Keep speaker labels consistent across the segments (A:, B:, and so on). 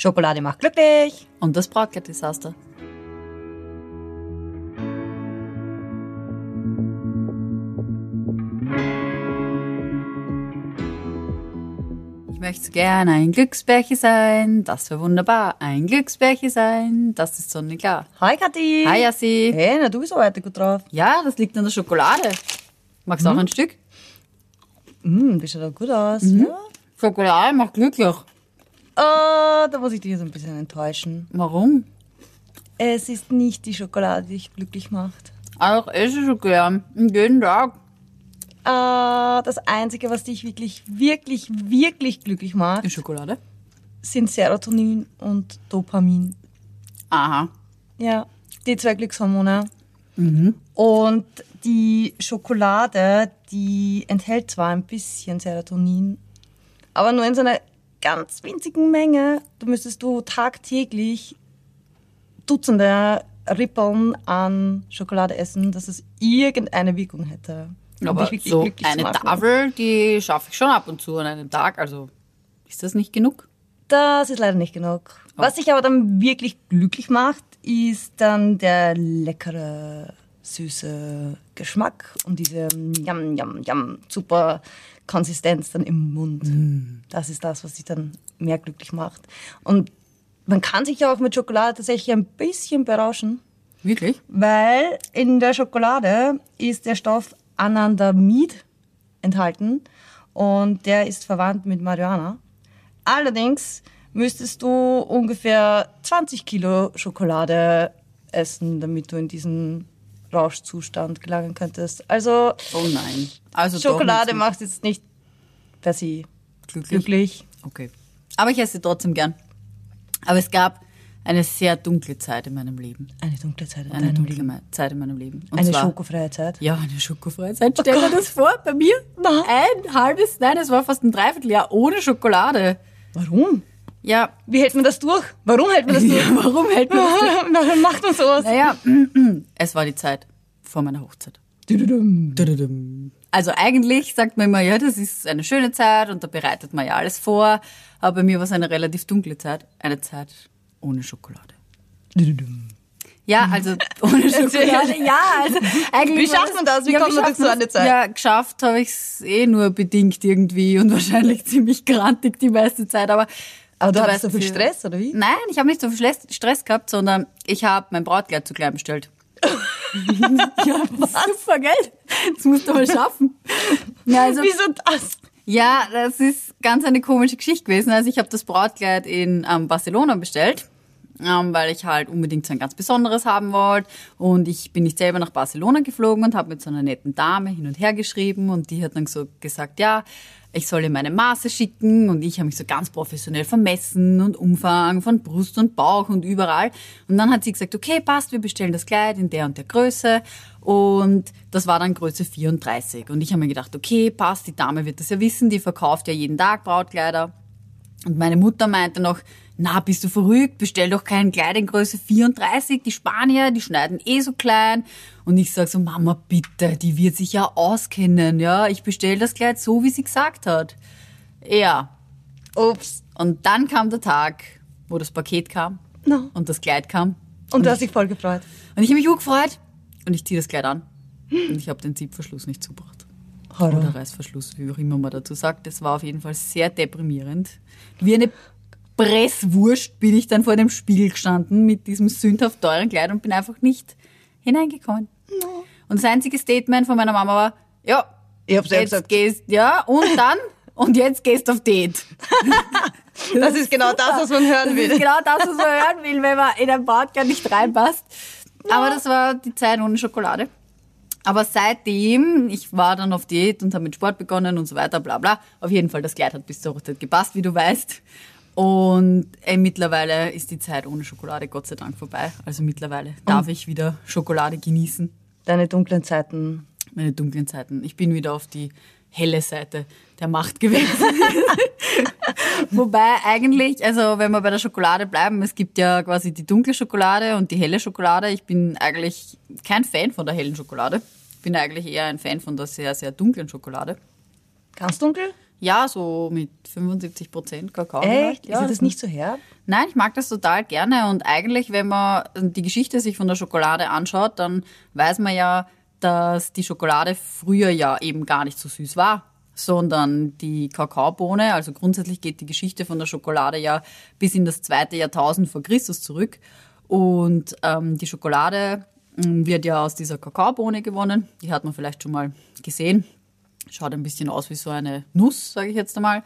A: Schokolade macht glücklich.
B: Und das Brautkleid-Desaster. Ich möchte so gern ein Glücksbärchen sein, das wäre wunderbar. Ein Glücksbärchen sein, das ist sonnenklar.
A: Hi Kathi.
B: Hi Yassi.
A: Hey, na du bist auch heute gut drauf.
B: Ja, das liegt an der Schokolade. Magst du auch ein Stück?
A: Mm, das schaut auch gut aus.
B: Mhm.
A: Ja.
B: Schokolade macht glücklich.
A: Äh, da muss ich dich jetzt ein bisschen enttäuschen.
B: Warum?
A: Es ist nicht die Schokolade, die dich glücklich macht.
B: Auch esse schon gern. Jeden Tag.
A: Äh, das Einzige, was dich wirklich, wirklich, wirklich glücklich macht,
B: Die Schokolade?
A: sind Serotonin und Dopamin.
B: Aha.
A: Ja, die zwei Glückshormone. Und die Schokolade, die enthält zwar ein bisschen Serotonin, aber nur in so einer ganz winzigen Menge. Da müsstest du tagtäglich Dutzende Rippeln an Schokolade essen, dass es irgendeine Wirkung hätte. um
B: Aber so eine. Tafel, die schaffe ich schon ab und zu an einem Tag. Also ist das nicht genug?
A: Das ist leider nicht genug. Was dich aber dann wirklich glücklich macht, ist dann der leckere, süße Geschmack und diese yum, yum, yum, super Konsistenz dann im Mund. Das ist das, was dich dann mehr glücklich macht. Und man kann sich ja auch mit Schokolade tatsächlich ein bisschen berauschen,
B: Wirklich?
A: weil in der Schokolade ist der Stoff Anandamid enthalten und der ist verwandt mit Marihuana. Allerdings müsstest du ungefähr 20 Kilo Schokolade essen, damit du in diesen Rauschzustand gelangen könntest. Also
B: Oh nein. Also
A: Schokolade macht jetzt nicht per se
B: glücklich.
A: glücklich.
B: Okay. Aber ich esse sie trotzdem gern. Aber es gab eine sehr dunkle Zeit in meinem Leben.
A: Eine dunkle Zeit in
B: Eine dunkle
A: Leben.
B: Zeit in meinem Leben. Und
A: Eine
B: zwar,
A: schokofreie Zeit.
B: Ja, eine schokofreie Zeit. Stell dir das vor, bei mir
A: Na.
B: ein halbes, nein, es war fast ein Dreivierteljahr ohne Schokolade.
A: Warum?
B: Ja,
A: Wie hält man das durch? Warum hält man das durch?
B: ja warum hält man das?
A: Warum macht man sowas?
B: Naja, es war die Zeit vor meiner Hochzeit. Also eigentlich sagt man immer, ja, das ist eine schöne Zeit und da bereitet man ja alles vor. Aber bei mir war es eine relativ dunkle Zeit. Eine Zeit ohne Schokolade. Ja, also ohne Schokolade. Ja, also eigentlich.
A: Wie schafft man das? Wie kommt man durch so eine Zeit?
B: Ja, geschafft habe ich es eh nur bedingt irgendwie und wahrscheinlich ziemlich grantig die meiste Zeit. Aber,
A: Aber du hattest
B: weißt,
A: so viel Stress, oder wie?
B: Nein, ich habe nicht so viel Stress- gehabt, sondern ich habe mein Brautkleid zu klein bestellt. ja, super, gell? Das musst du mal schaffen. Ja, also,
A: Wieso das?
B: ja, das ist ganz eine komische Geschichte gewesen. Also ich habe das Brautkleid in ähm, Barcelona bestellt, ähm, weil ich halt unbedingt so ein ganz besonderes haben wollte. Und ich bin nicht selber nach Barcelona geflogen und habe mit so einer netten Dame hin und her geschrieben und die hat dann so gesagt, ja, ich soll ihr meine Maße schicken und ich habe mich so ganz professionell vermessen und Umfang von Brust und Bauch und überall. Und dann hat sie gesagt, okay, passt, wir bestellen das Kleid in der und der Größe. Und das war dann Größe 34. Und ich habe mir gedacht, okay, passt, die Dame wird das ja wissen, die verkauft ja jeden Tag Brautkleider. Und meine Mutter meinte noch, na, bist du verrückt? Bestell doch kein Kleid in Größe 34. Die Spanier, die schneiden eh so klein. Und ich sag so, Mama, bitte, die wird sich ja auskennen, ja. Ich bestell das Kleid so, wie sie gesagt hat. Ja.
A: Ups.
B: Und dann kam der Tag, wo das Paket kam.
A: No.
B: Und das Kleid kam.
A: Und du hast dich voll gefreut.
B: Und ich habe mich gefreut. Und ich ziehe das Kleid an. Und ich habe den Ziehverschluss nicht zugebracht. Oder Reißverschluss, wie auch immer man dazu sagt. Das war auf jeden Fall sehr deprimierend. Wie eine Presswurst bin ich dann vor dem Spiegel gestanden mit diesem sündhaft teuren Kleid und bin einfach nicht hineingekommen. Und das einzige Statement von meiner Mama war, ja,
A: Ich hab's ja
B: jetzt
A: gesagt.
B: gehst, ja, und dann, und jetzt gehst auf Date.
A: Das ist genau das, was man hören
B: Das
A: will.
B: ist genau das, was man hören will, wenn man in ein Podcast nicht reinpasst. Aber das war die Zeit ohne Schokolade. Aber seitdem, ich war dann auf Diät und habe mit Sport begonnen und so weiter, bla bla. Auf jeden Fall, das Kleid hat bis zur Hochzeit gepasst, wie du weißt. Und ey, mittlerweile ist die Zeit ohne Schokolade Gott sei Dank vorbei. Also mittlerweile darf ich wieder Schokolade genießen.
A: Deine dunklen Zeiten.
B: Meine dunklen Zeiten. Ich bin wieder auf die helle Seite der Macht gewechselt. Wobei eigentlich, also wenn wir bei der Schokolade bleiben, es gibt ja quasi die dunkle Schokolade und die helle Schokolade. Ich bin eigentlich kein Fan von der hellen Schokolade. Ich bin eigentlich eher ein Fan von der sehr, sehr dunklen Schokolade.
A: Ganz dunkel?
B: Ja, so mit 75 Prozent Kakao.
A: Echt?
B: Ja,
A: ist das nicht so herb?
B: Nein, ich mag das total gerne. Und eigentlich, wenn man die Geschichte sich von der Schokolade anschaut, dann weiß man ja, dass die Schokolade früher ja eben gar nicht so süß war, sondern die Kakaobohne, also grundsätzlich geht die Geschichte von der Schokolade ja bis in das zweite Jahrtausend vor Christus zurück. Und ähm, die Schokolade mm, wird ja aus dieser Kakaobohne gewonnen. Die hat man vielleicht schon mal gesehen. Schaut ein bisschen aus wie so eine Nuss, sage ich jetzt einmal.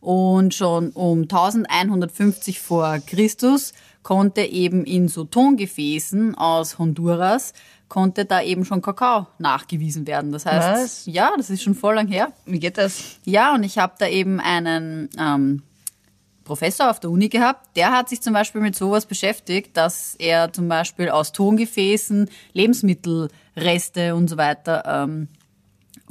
B: Und schon um 1150 vor Christus konnte eben in so Tongefäßen aus Honduras konnte da eben schon Kakao nachgewiesen werden. Das heißt,
A: Was?
B: ja, das ist schon voll lang her.
A: Wie geht das?
B: Ja, und ich habe da eben einen ähm, Professor auf der Uni gehabt, der hat sich zum Beispiel mit sowas beschäftigt, dass er zum Beispiel aus Tongefäßen Lebensmittelreste und so weiter ähm,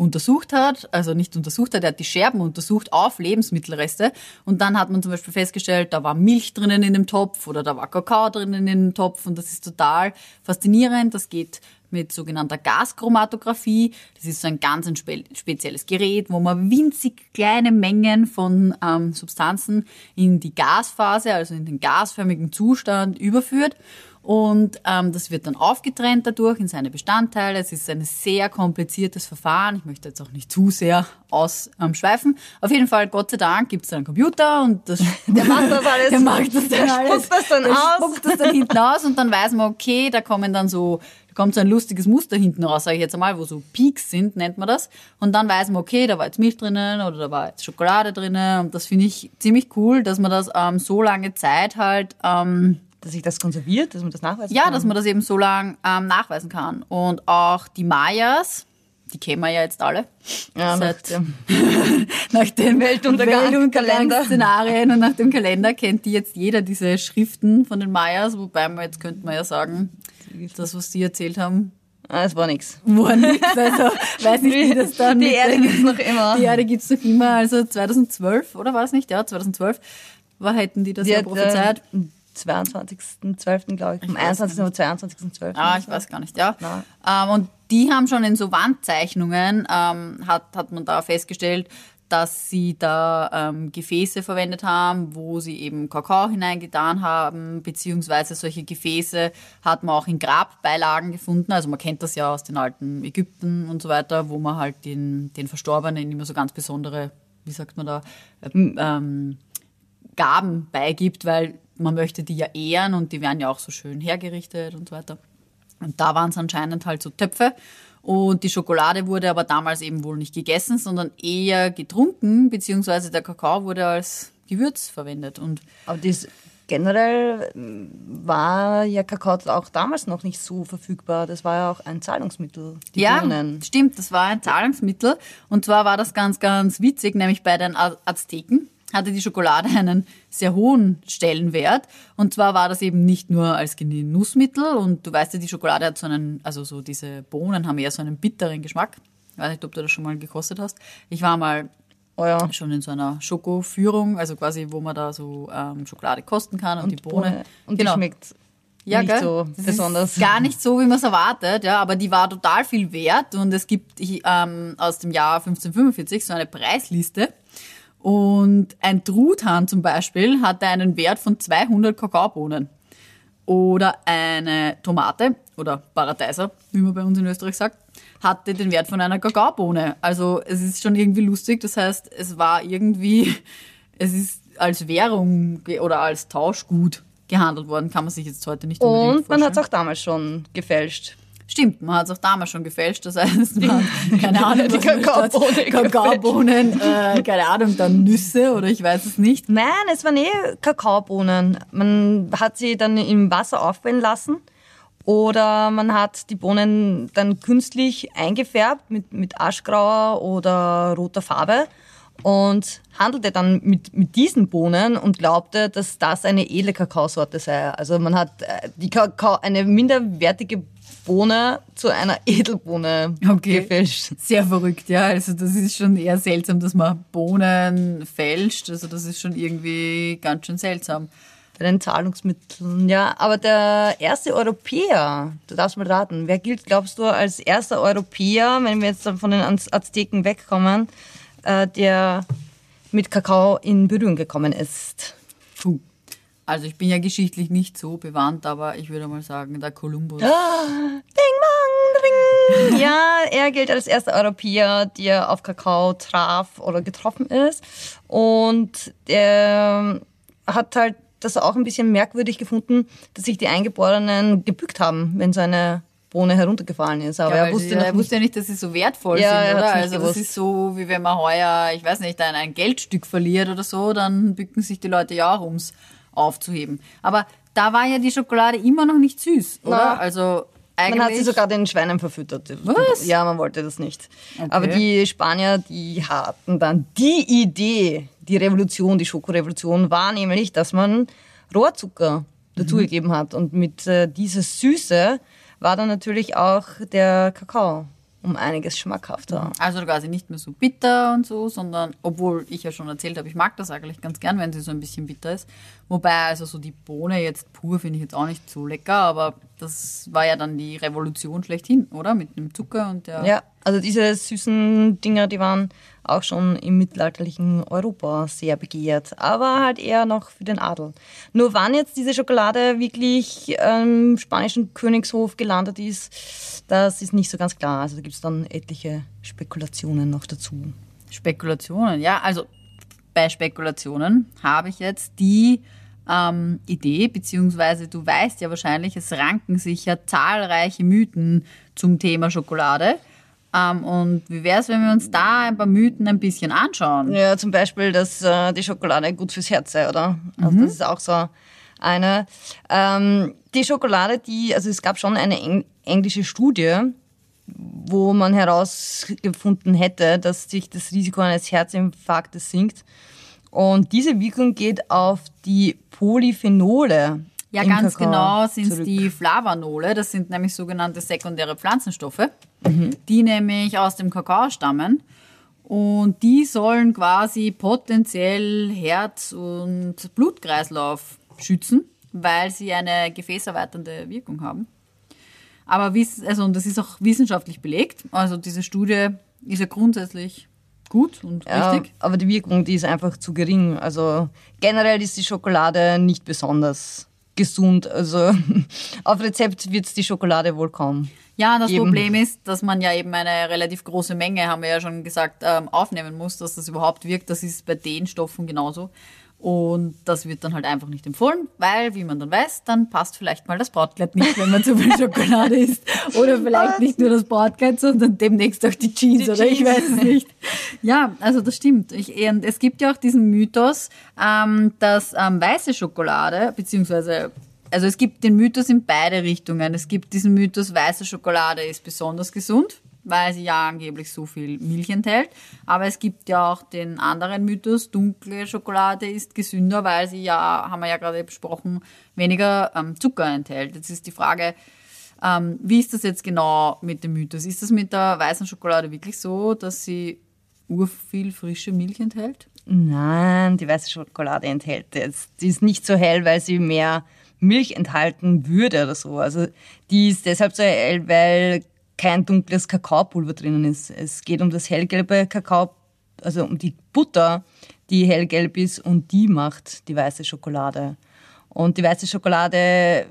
B: untersucht hat, also nicht untersucht hat, er hat die Scherben untersucht auf Lebensmittelreste und dann hat man zum Beispiel festgestellt, da war Milch drinnen in dem Topf oder da war Kakao drinnen in dem Topf und das ist total faszinierend. Das geht mit sogenannter Gaschromatographie. Das ist so ein ganz ein spe spezielles Gerät, wo man winzig kleine Mengen von ähm, Substanzen in die Gasphase, also in den gasförmigen Zustand überführt. Und ähm, das wird dann aufgetrennt dadurch in seine Bestandteile. Es ist ein sehr kompliziertes Verfahren. Ich möchte jetzt auch nicht zu sehr ausschweifen. Ähm, Auf jeden Fall, Gott sei Dank, gibt es einen Computer und das,
A: Der macht das alles.
B: der macht das dann
A: der
B: alles.
A: das dann
B: der
A: aus.
B: spuckt das dann hinten aus und dann weiß man, okay, da kommen dann so, da kommt so ein lustiges Muster hinten raus, sage ich jetzt einmal, wo so Peaks sind, nennt man das. Und dann weiß man, okay, da war jetzt Milch drinnen oder da war jetzt Schokolade drinnen. Und das finde ich ziemlich cool, dass man das ähm, so lange Zeit halt ähm,
A: Dass sich das konserviert, dass man das nachweisen
B: ja,
A: kann?
B: dass man das eben so lang ähm, nachweisen kann. Und auch die Mayas, die kennen wir ja jetzt alle.
A: ja, nach
B: seit-
A: dem
B: Nach den
A: Weltuntergang-
B: Weltuntergangsszenarien und nach dem Kalender kennt die jetzt jeder diese Schriften von den Mayas, wobei man jetzt könnte man ja sagen, das, was die erzählt haben,
A: Ah, es war nichts.
B: war nichts. Also weiß nicht, wie das dann
A: Die Erde
B: den-
A: gibt's noch immer.
B: Die Erde gibt's noch immer. Also 2012, oder war es nicht? Ja, 2012 war, hätten die das
A: Die
B: ja
A: hat,
B: prophezeit.
A: äh, 22.12. glaube ich, am 21. oder 22.12.
B: Ah, ich weiß gar nicht, ja.
A: Nein.
B: Ähm, und die haben schon in so Wandzeichnungen, ähm, hat, hat man da festgestellt, dass sie da ähm, Gefäße verwendet haben, wo sie eben Kakao hineingetan haben, beziehungsweise solche Gefäße hat man auch in Grabbeilagen gefunden. Also man kennt das ja aus den alten Ägypten und so weiter, wo man halt den, den Verstorbenen immer so ganz besondere, wie sagt man da, äh, ähm, Gaben beigibt, weil man möchte die ja ehren und die werden ja auch so schön hergerichtet und so weiter. Und da waren es anscheinend halt so Töpfe. Und die Schokolade wurde aber damals eben wohl nicht gegessen, sondern eher getrunken, beziehungsweise der Kakao wurde als Gewürz verwendet. Und
A: Aber das generell ähm, war ja Kakao auch damals noch nicht so verfügbar. Das war ja auch ein Zahlungsmittel.
B: Ja,
A: Bohnen.
B: stimmt, das war ein Zahlungsmittel. Und zwar war das ganz, ganz witzig, nämlich bei den Az- Azteken hatte die Schokolade einen sehr hohen Stellenwert. Und zwar war das eben nicht nur als Genussmittel. Und du weißt ja, die Schokolade hat so einen, also so diese Bohnen haben eher so einen bitteren Geschmack. Ich weiß nicht, ob du das schon mal gekostet hast. Ich war mal
A: Oh ja.
B: schon in so einer Schokoführung, also quasi, wo man da so ähm, Schokolade kosten kann und, die Bohne.
A: Und
B: genau.
A: die schmeckt
B: ja,
A: nicht
B: gell?
A: so
B: das
A: besonders.
B: Gar nicht so, wie man es erwartet, ja, aber die war total viel wert und es gibt ähm, aus dem Jahr 1545 so eine Preisliste und ein Truthahn zum Beispiel hatte einen Wert von 200 Kakaobohnen oder eine Tomate oder Paradeiser, wie man bei uns in Österreich sagt, hatte den Wert von einer Kakaobohne. Also es ist schon irgendwie lustig. Das heißt, es war irgendwie, es ist als Währung oder als Tauschgut gehandelt worden. Kann man sich jetzt heute nicht unbedingt
A: Und man hat es auch damals schon gefälscht.
B: Stimmt, man hat es auch damals schon gefälscht. Das heißt, man, keine Ahnung,
A: die
B: was man statt
A: Kakaobohne
B: Kakaobohnen, äh, keine Ahnung, dann Nüsse oder ich weiß es nicht.
A: Nein, es waren eh Kakaobohnen. Man hat sie dann im Wasser aufquellen lassen oder man hat die Bohnen dann künstlich eingefärbt mit, mit aschgrauer oder roter Farbe und handelte dann mit, mit diesen Bohnen und glaubte, dass das eine edle Kakaosorte sei. Also man hat äh, die Kakao, eine minderwertige Bohne zu einer Edelbohne
B: Okay.
A: gefälscht.
B: Sehr verrückt, ja. Also das ist schon eher seltsam, dass man Bohnen fälscht. Also das ist schon irgendwie ganz schön seltsam.
A: Bei den Zahlungsmitteln, ja. Aber der erste Europäer, du darfst mal raten, wer gilt, glaubst du, als erster Europäer, wenn wir jetzt dann von den Az- Azteken wegkommen, äh, der mit Kakao in Berührung gekommen ist.
B: Puh. Also ich bin ja geschichtlich nicht so bewandt, aber ich würde mal sagen, der Kolumbus.
A: Ah, ding, bang, ding. Ja, er gilt als erster Europäer, der auf Kakao traf oder getroffen ist. Und er hat halt das auch ein bisschen merkwürdig gefunden, dass sich die Eingeborenen gebückt haben, wenn seine Bohne heruntergefallen ist. Aber
B: Ja,
A: er wusste,
B: er
A: nicht-
B: wusste ja nicht, dass sie so wertvoll
A: Ja,
B: sind, oder? Also das
A: gewusst.
B: ist so, wie wenn man heuer, ich weiß nicht, ein, ein Geldstück verliert oder so, dann bücken sich die Leute ja auch, ums aufzuheben. Aber da war ja die Schokolade immer noch nicht süß, oder?
A: Na.
B: Also eigentlich.
A: Man hat sie sogar den Schweinen verfüttert.
B: Was?
A: Ja, man wollte das nicht.
B: Okay.
A: Aber die Spanier, die hatten dann die Idee, die Revolution, die Schokorevolution war nämlich, dass man Rohrzucker dazugegeben hat. Und mit äh, dieser Süße war dann natürlich auch der Kakao um einiges schmackhafter.
B: Also quasi nicht mehr so bitter und so, sondern, obwohl ich ja schon erzählt habe, ich mag das eigentlich ganz gern, wenn sie so ein bisschen bitter ist. Wobei, also so die Bohne jetzt pur finde ich jetzt auch nicht so lecker, aber das war ja dann die Revolution schlechthin, oder? Mit dem Zucker und der.
A: Ja, also diese süßen Dinger, die waren auch schon im mittelalterlichen Europa sehr begehrt, aber halt eher noch für den Adel. Nur wann jetzt diese Schokolade wirklich ähm, im spanischen Königshof gelandet ist, das ist nicht so ganz klar. Also da gibt es dann etliche Spekulationen noch dazu.
B: Spekulationen, ja, also bei Spekulationen habe ich jetzt die ähm, Idee, beziehungsweise du weißt ja wahrscheinlich, es ranken sich ja zahlreiche Mythen zum Thema Schokolade. Ähm, und wie wäre es, wenn wir uns da ein paar Mythen ein bisschen anschauen?
A: Ja, zum Beispiel, dass äh, die Schokolade gut fürs Herz sei, oder? Also das ist auch so eine. Ähm, die Schokolade, die, also es gab schon eine eng englische Studie, wo man herausgefunden hätte, dass sich das Risiko eines Herzinfarktes sinkt. Und diese Wirkung geht auf die Polyphenole.
B: Ja, ganz
A: Kakao
B: genau sind es die Flavanole. Das sind nämlich sogenannte sekundäre Pflanzenstoffe,
A: Mhm.
B: die nämlich aus dem Kakao stammen. Und die sollen quasi potenziell Herz- und Blutkreislauf schützen, weil sie eine gefäßerweiternde Wirkung haben. Aber also, und das ist auch wissenschaftlich belegt. Also diese Studie ist ja grundsätzlich gut und
A: Ja,
B: richtig.
A: aber die Wirkung, die ist einfach zu gering. Also generell ist die Schokolade nicht besonders gesund. Also auf Rezept wird es die Schokolade wohl kaum.
B: Ja, das
A: Eben.
B: Problem ist, dass man ja eben eine relativ große Menge, haben wir ja schon gesagt, ähm, aufnehmen muss, dass das überhaupt wirkt. Das ist bei den Stoffen genauso. Und das wird dann halt einfach nicht empfohlen, weil, wie man dann weiß, dann passt vielleicht mal das Brautkleid nicht, wenn man zu viel Schokolade isst. Oder vielleicht nicht nur das Brautkleid, sondern demnächst auch die Jeans,
A: Die
B: oder ich
A: Jeans.
B: weiß es nicht. Ja, also das stimmt. Ich, es gibt ja auch diesen Mythos, ähm, dass ähm, weiße Schokolade, beziehungsweise also es gibt den Mythos in beide Richtungen. Es gibt diesen Mythos, weiße Schokolade ist besonders gesund, weil sie ja angeblich so viel Milch enthält. Aber es gibt ja auch den anderen Mythos, dunkle Schokolade ist gesünder, weil sie ja, haben wir ja gerade besprochen, weniger ähm, Zucker enthält. Jetzt ist die Frage, ähm, wie ist das jetzt genau mit dem Mythos? Ist das mit der weißen Schokolade wirklich so, dass sie urviel frische Milch enthält?
A: Nein, die weiße Schokolade enthält jetzt. Die ist nicht so hell, weil sie mehr Milch enthalten würde oder so. Also die ist deshalb so hell, weil kein dunkles Kakaopulver drinnen ist. Es geht um das hellgelbe Kakao, also um die Butter, die hellgelb ist und die macht die weiße Schokolade. Und die weiße Schokolade,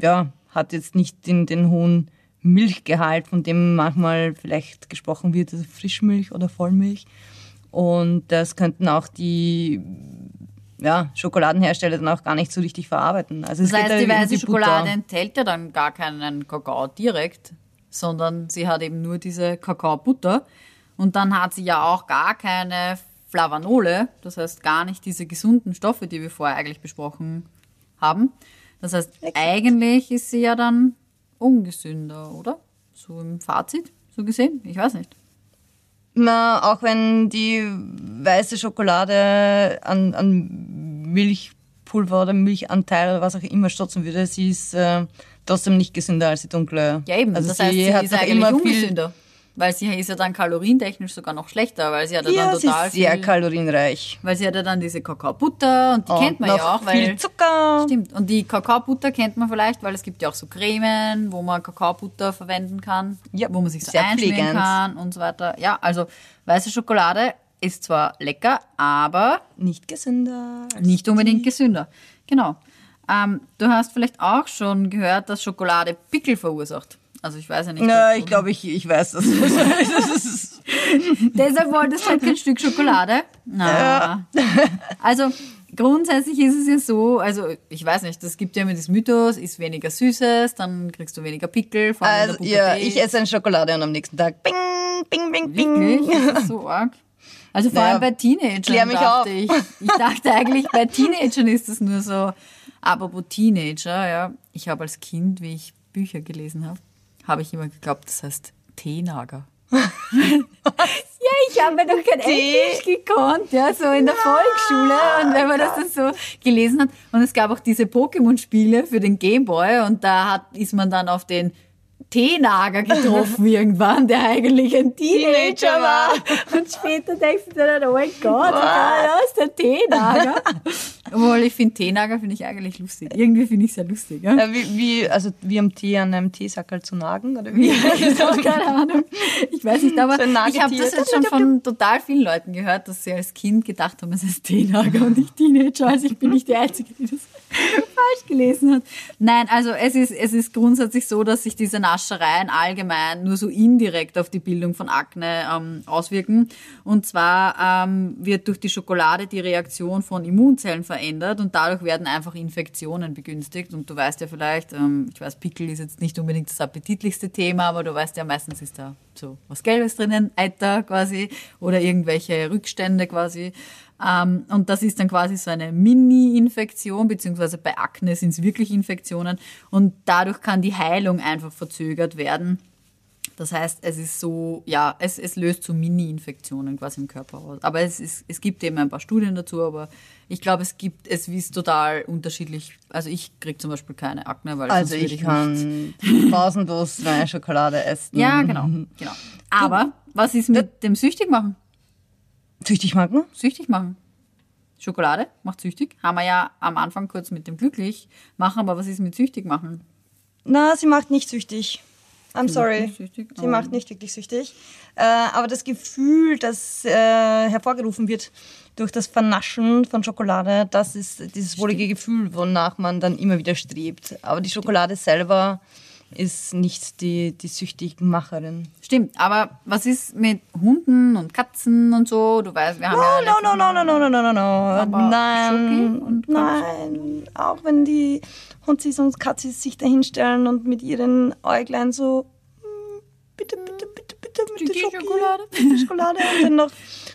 A: ja, hat jetzt nicht den, den hohen Milchgehalt, von dem manchmal vielleicht gesprochen wird, also Frischmilch oder Vollmilch. Und das könnten auch die ja, Schokoladenhersteller dann auch gar nicht so richtig verarbeiten. Also
B: Das heißt, die
A: um
B: weiße
A: Butter.
B: Schokolade enthält ja dann gar keinen Kakao direkt, sondern sie hat eben nur diese Kakaobutter. Und dann hat sie ja auch gar keine Flavanole, das heißt gar nicht diese gesunden Stoffe, die wir vorher eigentlich besprochen haben. Das heißt, eigentlich ist sie ja dann ungesünder, oder? So im Fazit, so gesehen? Ich weiß nicht.
A: Na, auch wenn die weiße Schokolade an, an Milchpulver oder Milchanteil oder was auch immer stotzen würde, sie ist äh, trotzdem nicht gesünder als die dunkle.
B: Ja, eben.
A: Also
B: das heißt, sie
A: hat
B: ist eigentlich
A: immer viel.
B: ungesünder. Weil sie ist ja dann kalorientechnisch sogar noch schlechter, weil sie hat ja
A: Ja,
B: dann
A: sie
B: total
A: ist sehr
B: viel...
A: kalorienreich.
B: Weil sie hat ja dann diese Kakaobutter und die
A: Und
B: kennt man ja auch,
A: viel
B: weil
A: Zucker.
B: stimmt. Und die Kakaobutter kennt man vielleicht, weil es gibt ja auch so Cremen, wo man Kakaobutter verwenden kann,
A: Ja,
B: wo man sich so einschmieren
A: pflegend.
B: kann und so weiter. Ja, also weiße Schokolade ist zwar lecker, aber
A: Nicht gesünder.
B: nicht unbedingt gesünder. Genau. Ähm, du hast vielleicht auch schon gehört, dass Schokolade Pickel verursacht. Also ich weiß ja nicht.
A: Na, ich glaube, ich, ich weiß das. ist,
B: Deshalb wolltest du halt kein Stück Schokolade? Na. Also grundsätzlich ist es ja so, also ich weiß nicht, es gibt ja immer das Mythos, isst weniger Süßes, dann kriegst du weniger Pickel. Vor allem
A: also, ja, ich esse eine Schokolade und am nächsten Tag bing, bing, bing,
B: Wirklich?
A: bing.
B: Ist das so arg? Also vor
A: Naja,
B: allem bei Teenagern
A: klär mich
B: dachte
A: auf.
B: ich. Ich dachte eigentlich, bei Teenagern ist das nur so. Apropos Teenager, ja. Ich habe als Kind, wie ich Bücher gelesen habe, habe ich immer geglaubt, das heißt Teenager. ja, ich habe doch kein? Englisch gekonnt, ja, so in der Volksschule. Und wenn man das dann so gelesen hat. Und es gab auch diese Pokémon-Spiele für den Gameboy und da hat, ist man dann auf den Teenager getroffen irgendwann, der eigentlich ein Teenager
A: Teenager
B: war. Und später denkst du dir dann, oh mein Gott, da ist der Teenager. Obwohl, ich finde Teenager finde ich eigentlich lustig. Irgendwie finde ich es ja lustig. Ja?
A: Äh, wie, wie, also wie am Tee an einem Teesackerl zu nagen, oder wie?
B: Ich habe keine Ahnung. Ich weiß nicht, aber
A: So
B: ich habe das jetzt schon von total vielen Leuten gehört, dass sie als Kind gedacht haben, es ist Teenager und nicht Teenager. Also ich bin nicht die Einzige, die das falsch gelesen hat. Nein, also es ist, es ist grundsätzlich so, dass sich diese Naschereien allgemein nur so indirekt auf die Bildung von Akne ähm, auswirken. Und zwar ähm, wird durch die Schokolade die Reaktion von Immunzellen verändert und dadurch werden einfach Infektionen begünstigt. Und du weißt ja vielleicht, ähm, ich weiß, Pickel ist jetzt nicht unbedingt das appetitlichste Thema, aber du weißt ja, meistens ist da so was Gelbes drinnen, Eiter quasi oder irgendwelche Rückstände quasi. Ähm, und das ist dann quasi so eine Mini-Infektion, beziehungsweise bei Akne sind es wirklich Infektionen und dadurch kann die Heilung einfach verzögert werden. Das heißt, es ist so, ja, es, es löst so Mini-Infektionen quasi im Körper aus. Aber es, ist, es gibt eben ein paar Studien dazu, aber ich glaube, es gibt, es ist total unterschiedlich. Also ich kriege zum Beispiel keine Akne, weil
A: Also ich
B: nicht
A: kann pausenlos meine Schokolade essen.
B: ja, genau, genau. Aber was ist mit dem süchtig machen?
A: Süchtig machen?
B: Süchtig machen. Schokolade macht süchtig. Haben wir ja am Anfang kurz mit dem glücklich machen, aber was ist mit süchtig machen?
A: Na, sie macht nicht süchtig. I'm sorry.
B: nicht süchtig?
A: Sie
B: Oh.
A: macht nicht wirklich süchtig. Äh, aber das Gefühl, das äh, hervorgerufen wird durch das Vernaschen von Schokolade, das ist dieses wohlige Gefühl, wonach man dann immer wieder strebt. Aber die Schokolade selber ist nicht die, die Süchtigmacherin.
B: Stimmt, aber was ist mit Hunden und Katzen und so? Du weißt, wir haben ja
A: No, no, no, no, no, no, no, no, no. Nein, nein. Auch wenn die Hundsis und Katzis sich da hinstellen und mit ihren Äuglein so, "Mm, bitte, bitte, bitte, bitte, Schoki,
B: Schokolade."
A: Schokolade und dann noch,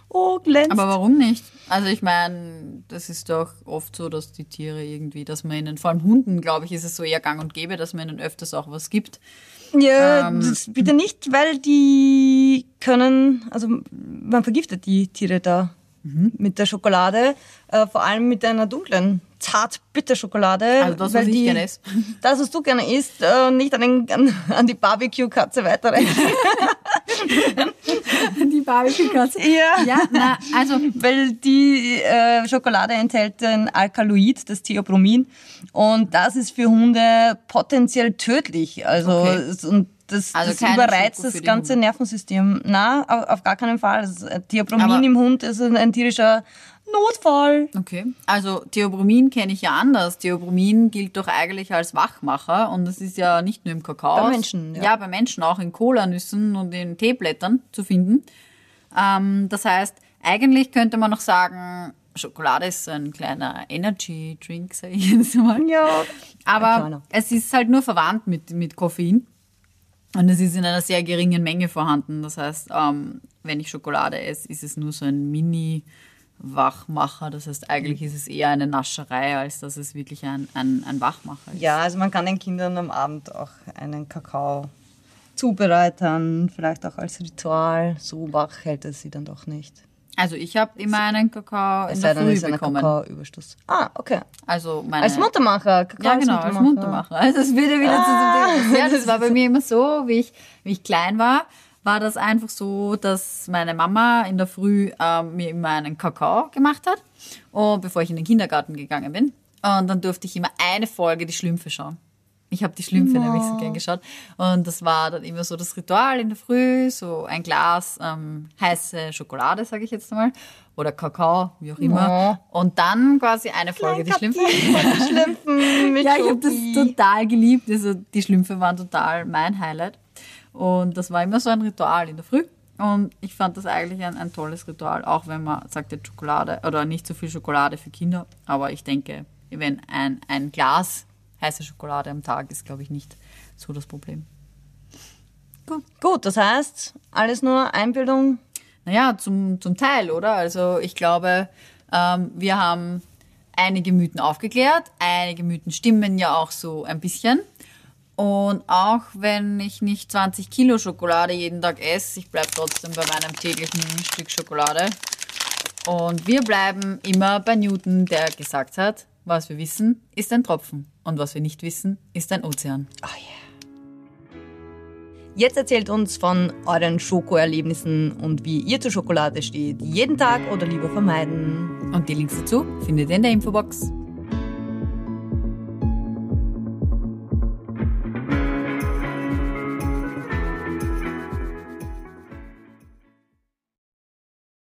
A: oh, glänzt.
B: Aber warum nicht? Also ich meine, das ist doch oft so, dass die Tiere irgendwie, dass man ihnen, vor allem Hunden, glaube ich, ist es so eher gang und gäbe, dass man ihnen öfters auch was gibt.
A: ja,
B: ähm,
A: das bitte nicht, weil die können, also man vergiftet die Tiere da
B: Mhm.
A: mit der Schokolade, äh, vor allem mit einer dunklen Zartbitterschokolade.
B: Also das,
A: weil
B: was ich
A: die,
B: gerne esse.
A: Das, was du gerne isst, äh, nicht an, den, an, an die Barbecue-Katze weiterreichen.
B: Die Barbecue-Katze.
A: Ja.
B: Ja, na, also
A: Weil die äh, Schokolade enthält ein Alkaloid, das Theobromin. Und das ist für Hunde potenziell tödlich. Also,
B: Okay.
A: und das,
B: Also
A: das überreizt das ganze
B: Hunde.
A: Nervensystem. Na, auf, auf gar keinen Fall. Theobromin
B: Aber-
A: im Hund ist ein, ein tierischer Notfall.
B: Okay. Also Theobromin kenne ich ja anders. Theobromin gilt doch eigentlich als Wachmacher und das ist ja nicht nur im Kakao.
A: Bei Menschen, ja.
B: Ja, bei Menschen auch in Kolanüssen und in Teeblättern zu finden. Ähm, das heißt, eigentlich könnte man noch sagen, Schokolade ist so ein kleiner Energy Drink, sage ich jetzt mal.
A: Ja.
B: Aber es ist halt nur verwandt mit, mit Koffein. Und es ist in einer sehr geringen Menge vorhanden. Das heißt, ähm, wenn ich Schokolade esse, ist es nur so ein Mini-Wachmacher. Das heißt, eigentlich ist es eher eine Nascherei, als dass es wirklich ein, ein, ein Wachmacher ist.
A: Ja, also man kann den Kindern am Abend auch einen Kakao zubereiten, vielleicht auch als Ritual. So wach hält es sie dann doch nicht.
B: Also ich habe immer einen Kakao in der Früh bekommen.
A: Kakaoüberstoß. Ah, okay.
B: Also meine,
A: Als Muttermacher. Kakao
B: Ja, genau, als Mundmacher. Also es würde wieder
A: Ah.
B: zu dem Ja, das war bei mir immer so, wie ich, wie ich klein war, war das einfach so, dass meine Mama in der Früh ähm, mir immer einen Kakao gemacht hat, und bevor ich in den Kindergarten gegangen bin. Und dann durfte ich immer eine Folge die Schlümpfe schauen. Ich habe die Schlümpfe nämlich so gern geschaut. Und das war dann immer so das Ritual in der Früh, so ein Glas ähm, heiße Schokolade, sage ich jetzt einmal, oder Kakao, wie auch immer.
A: Ja.
B: Und dann quasi eine Folge die Schlümpfe.
A: Die Schlümpfen
B: Ja, ich habe das total geliebt. Also die Schlümpfe waren total mein Highlight. Und das war immer so ein Ritual in der Früh. Und ich fand das eigentlich ein, ein tolles Ritual, auch wenn man sagt, jetzt Schokolade oder nicht so viel Schokolade für Kinder. Aber ich denke, wenn ein, ein Glas heiße Schokolade am Tag ist, glaube ich, nicht so das Problem.
A: Gut, das heißt, alles nur Einbildung.
B: Naja, zum, zum Teil, oder? Also ich glaube, ähm, wir haben einige Mythen aufgeklärt. Einige Mythen stimmen ja auch so ein bisschen. Und auch wenn ich nicht 20 Kilo Schokolade jeden Tag esse, ich bleibe trotzdem bei meinem täglichen Stück Schokolade. Und wir bleiben immer bei Newton, der gesagt hat, was wir wissen, ist ein Tropfen. Und was wir nicht wissen, ist ein Ozean.
A: Jetzt erzählt uns von euren Schokoerlebnissen und wie ihr zur Schokolade steht. Jeden Tag oder lieber vermeiden.
B: Und die Links dazu findet ihr in der Infobox.